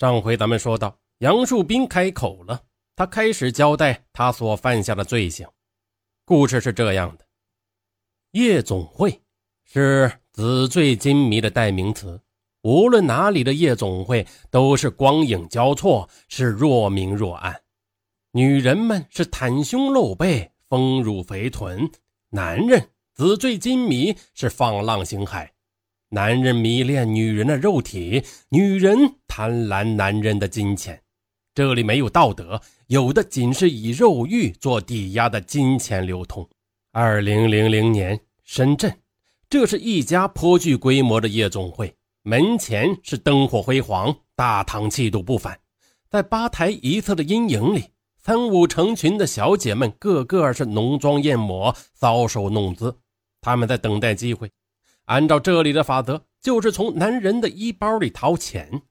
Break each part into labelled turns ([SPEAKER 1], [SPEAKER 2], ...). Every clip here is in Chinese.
[SPEAKER 1] 上回咱们说到，杨树斌开口了，他开始交代他所犯下的罪行。故事是这样的：夜总会是纸醉金迷的代名词，无论哪里的夜总会都是光影交错，是若明若暗。女人们是袒胸露背，丰乳肥臀；男人纸醉金迷，是放浪形骸。男人迷恋女人的肉体，女人贪婪男人的金钱。这里没有道德，有的仅是以肉欲做抵押的金钱流通。二零零零年，深圳，这是一家颇具规模的夜总会，门前是灯火辉煌，大堂气度不凡。在吧台一侧的阴影里，三五成群的小姐们个个是浓妆艳抹，搔首弄姿，她们在等待机会。按照这里的法则，就是从男人的衣包里掏钱。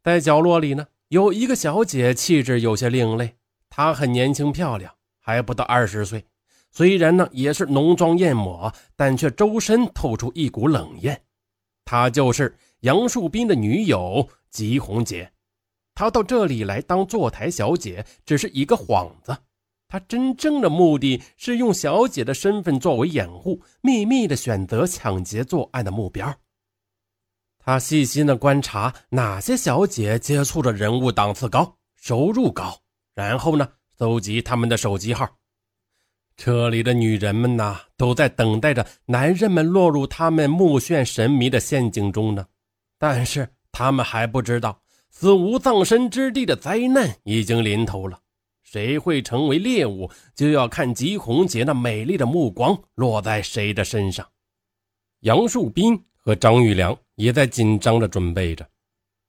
[SPEAKER 1] 在角落里呢，有一个小姐，气质有些另类。她很年轻漂亮，还不到二十岁。虽然呢也是浓妆艳抹，但却周身透出一股冷艳。她就是杨树斌的女友吉红杰。她到这里来当坐台小姐，只是一个幌子。他真正的目的是用小姐的身份作为掩护，秘密的选择抢劫作案的目标。他细心的观察哪些小姐接触的人物档次高、收入高，然后呢，搜集他们的手机号。车里的女人们呐，都在等待着男人们落入他们目眩神迷的陷阱中呢。但是他们还不知道，死无葬身之地的灾难已经临头了。谁会成为猎物，就要看吉红杰那美丽的目光落在谁的身上。杨树斌和张玉良也在紧张着准备着。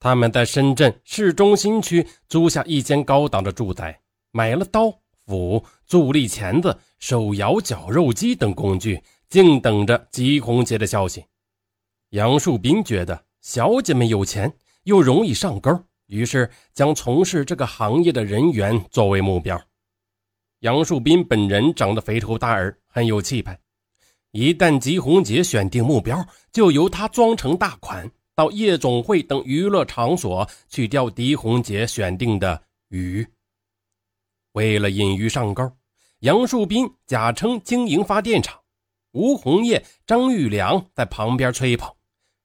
[SPEAKER 1] 他们在深圳市中心区租下一间高档的住宅，买了刀、斧、助力钳子、手摇绞肉机等工具，静等着吉红杰的消息。杨树斌觉得小姐们有钱，又容易上钩。于是将从事这个行业的人员作为目标。杨树斌本人长得肥头大耳，很有气派。一旦吉红杰选定目标，就由他装成大款，到夜总会等娱乐场所去钓狄红杰选定的鱼。为了引鱼上钩，杨树斌假称经营发电厂，吴红叶、张玉良在旁边吹捧。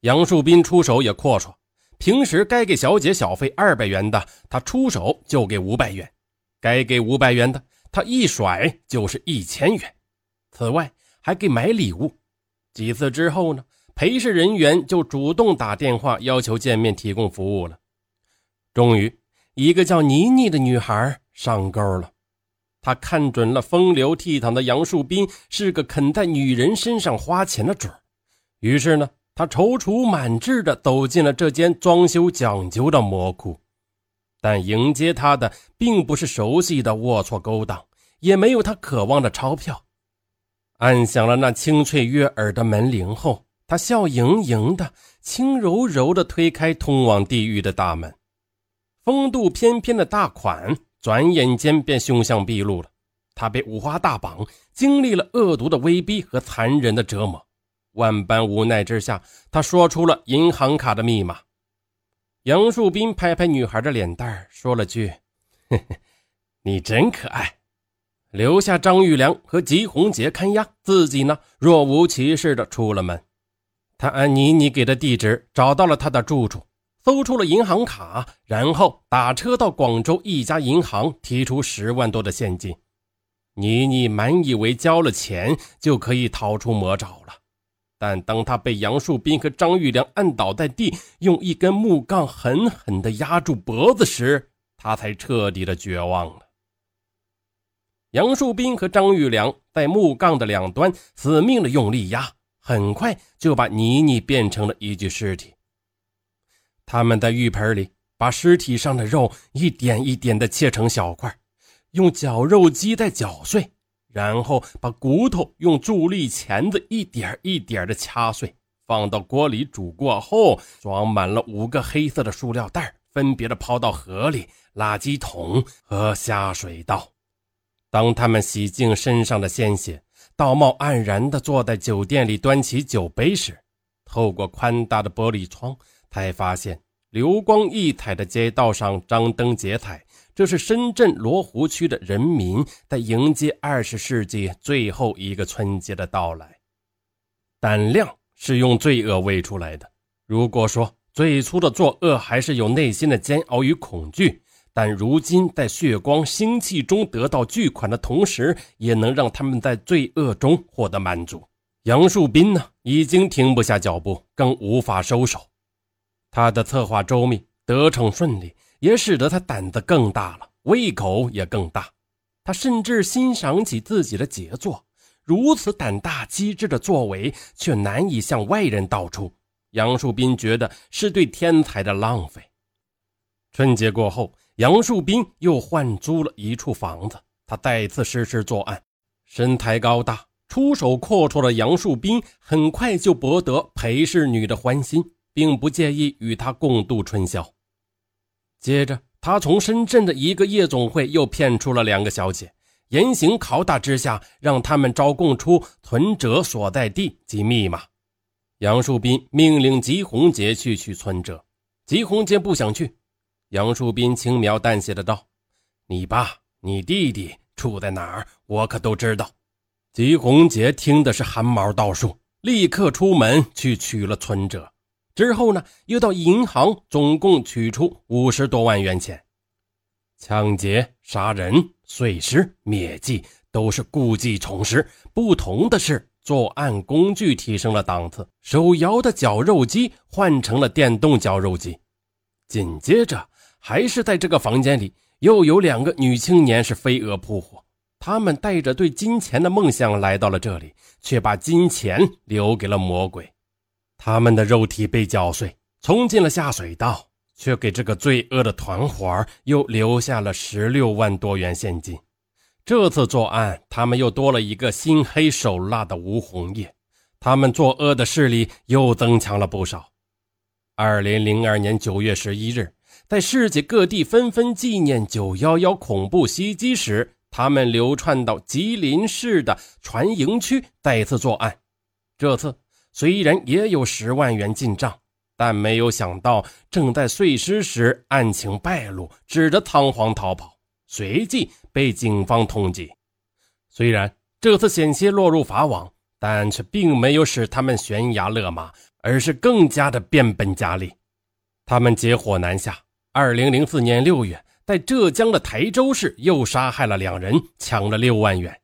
[SPEAKER 1] 杨树斌出手也阔绰。平时该给小姐小费二百元的，他出手就给五百元；该给五百元的，他一甩就是一千元。此外，还给买礼物。几次之后呢，陪侍人员就主动打电话要求见面提供服务了。终于，一个叫妮妮的女孩上钩了。她看准了风流倜傥的杨树斌是个肯在女人身上花钱的主于是呢。他踌躇满志地走进了这间装修讲究的魔窟，但迎接他的并不是熟悉的龌龊勾当，也没有他渴望的钞票。按响了那清脆悦耳的门铃后，他笑盈盈的、轻柔柔地推开通往地狱的大门。风度翩翩的大款转眼间便凶相毕露了，他被五花大绑，经历了恶毒的威逼和残忍的折磨。万般无奈之下，他说出了银行卡的密码。杨树斌拍拍女孩的脸蛋，说了句：“嘿 嘿，你真可爱。”留下张玉良和吉红杰看押，自己呢若无其事的出了门。他按妮妮给的地址找到了她的住处，搜出了银行卡，然后打车到广州一家银行提出十万多的现金。妮妮满以为交了钱就可以逃出魔爪了。但当他被杨树斌和张玉良按倒在地，用一根木杠狠狠地压住脖子时，他才彻底的绝望了。杨树斌和张玉良在木杠的两端死命的用力压，很快就把妮妮变成了一具尸体。他们在浴盆里把尸体上的肉一点一点的切成小块，用绞肉机在绞碎。然后把骨头用助力钳子一点一点的掐碎，放到锅里煮过后，装满了五个黑色的塑料袋，分别的抛到河里、垃圾桶和下水道。当他们洗净身上的鲜血，道貌岸然的坐在酒店里端起酒杯时，透过宽大的玻璃窗，才发现流光溢彩的街道上张灯结彩，这是深圳罗湖区的人民在迎接二十世纪最后一个春节的到来。胆量是用罪恶喂出来的。如果说最初的作恶还是有内心的煎熬与恐惧，但如今在血光腥气中得到巨款的同时，也能让他们在罪恶中获得满足。杨树斌呢，已经停不下脚步，更无法收手。他的策划周密，得逞顺利，也使得他胆子更大了，胃口也更大。他甚至欣赏起自己的杰作，如此胆大机智的作为，却难以向外人道出。杨树斌觉得是对天才的浪费。春节过后，杨树斌又换租了一处房子，他再次实施作案。身材高大、出手阔绰的杨树斌很快就博得裴氏女的欢心。并不介意与他共度春宵。接着，他从深圳的一个夜总会又骗出了两个小姐，严刑拷打之下，让他们招供出存折所在地及密码。杨树斌命令吉红杰去取存折，吉红杰不想去。杨树斌轻描淡写的道：“你爸、你弟弟住在哪儿，我可都知道。”吉红杰听的是汗毛倒竖，立刻出门去取了存折。之后呢，又到银行，总共取出五十多万元钱。抢劫、杀人、碎尸、灭迹都是故技重施，不同的是，作案工具提升了档次，手摇的绞肉机换成了电动绞肉机。紧接着，还是在这个房间里，又有两个女青年是飞蛾扑火，她们带着对金钱的梦想来到了这里，却把金钱留给了魔鬼。他们的肉体被绞碎，冲进了下水道，却给这个罪恶的团伙又留下了十六万多元现金。这次作案，他们又多了一个心黑手辣的吴红叶，他们作恶的势力又增强了不少。二零零二年九月十一日，在世界各地纷纷纪念九幺幺恐怖袭击时，他们流窜到吉林市的船营区再次作案，这次。虽然也有十万元进账，但没有想到正在碎尸时案情败露，只得仓皇逃跑，随即被警方通缉。虽然这次险些落入法网，但却并没有使他们悬崖勒马，而是更加的变本加厉。他们结伙南下，二零零四年六月，在浙江的台州市又杀害了两人，抢了六万元。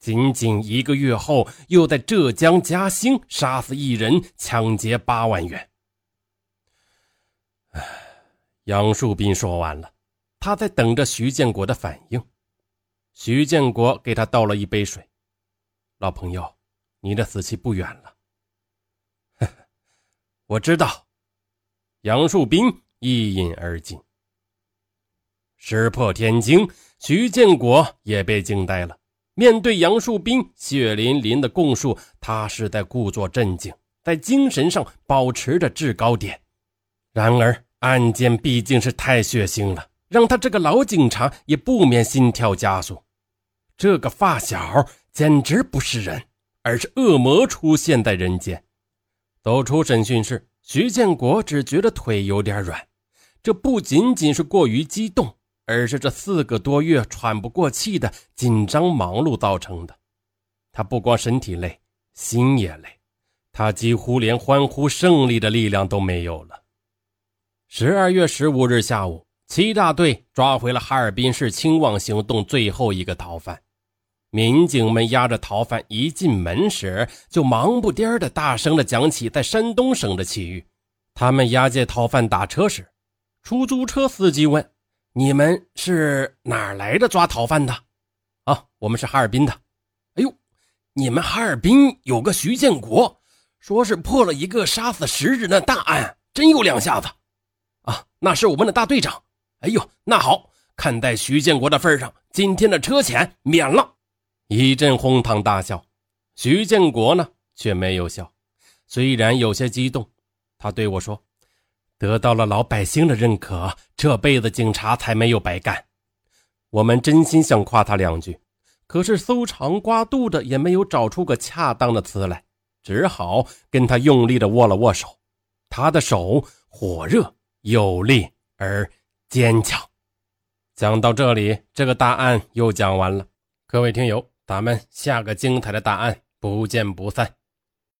[SPEAKER 1] 仅仅一个月后，又在浙江嘉兴杀死一人，抢劫八万元。杨树斌说完了，他在等着徐建国的反应。徐建国给他倒了一杯水：“老朋友，你的死期不远了。”，我知道。杨树斌一饮而尽。石破天惊，徐建国也被惊呆了。面对杨树斌血淋淋的供述，他是在故作镇静，在精神上保持着制高点。然而，案件毕竟是太血腥了，让他这个老警察也不免心跳加速。这个发小简直不是人，而是恶魔出现在人间。走出审讯室，徐建国只觉得腿有点软，这不仅仅是过于激动。而是这四个多月喘不过气的紧张忙碌造成的。他不光身体累，心也累，他几乎连欢呼胜利的力量都没有了。十二月十五日下午，七大队抓回了哈尔滨市清网行动最后一个逃犯。民警们押着逃犯一进门时，就忙不颠的大声的讲起在山东省的奇遇。他们押解逃犯打车时，出租车司机问。你们是哪来的抓逃犯的？啊，我们是哈尔滨的。哎呦，你们哈尔滨有个徐建国，说是破了一个杀死十人的大案，真有两下子。啊，那是我们的大队长。哎呦，那好，看在徐建国的份上，今天的车钱免了。一阵哄堂大笑。徐建国呢，却没有笑，虽然有些激动，他对我说。得到了老百姓的认可，这辈子警察才没有白干。我们真心想夸他两句，可是搜肠刮肚的也没有找出个恰当的词来，只好跟他用力的握了握手。他的手火热，有力而坚强。讲到这里，这个大案又讲完了。各位听友，咱们下个精彩的大案不见不散。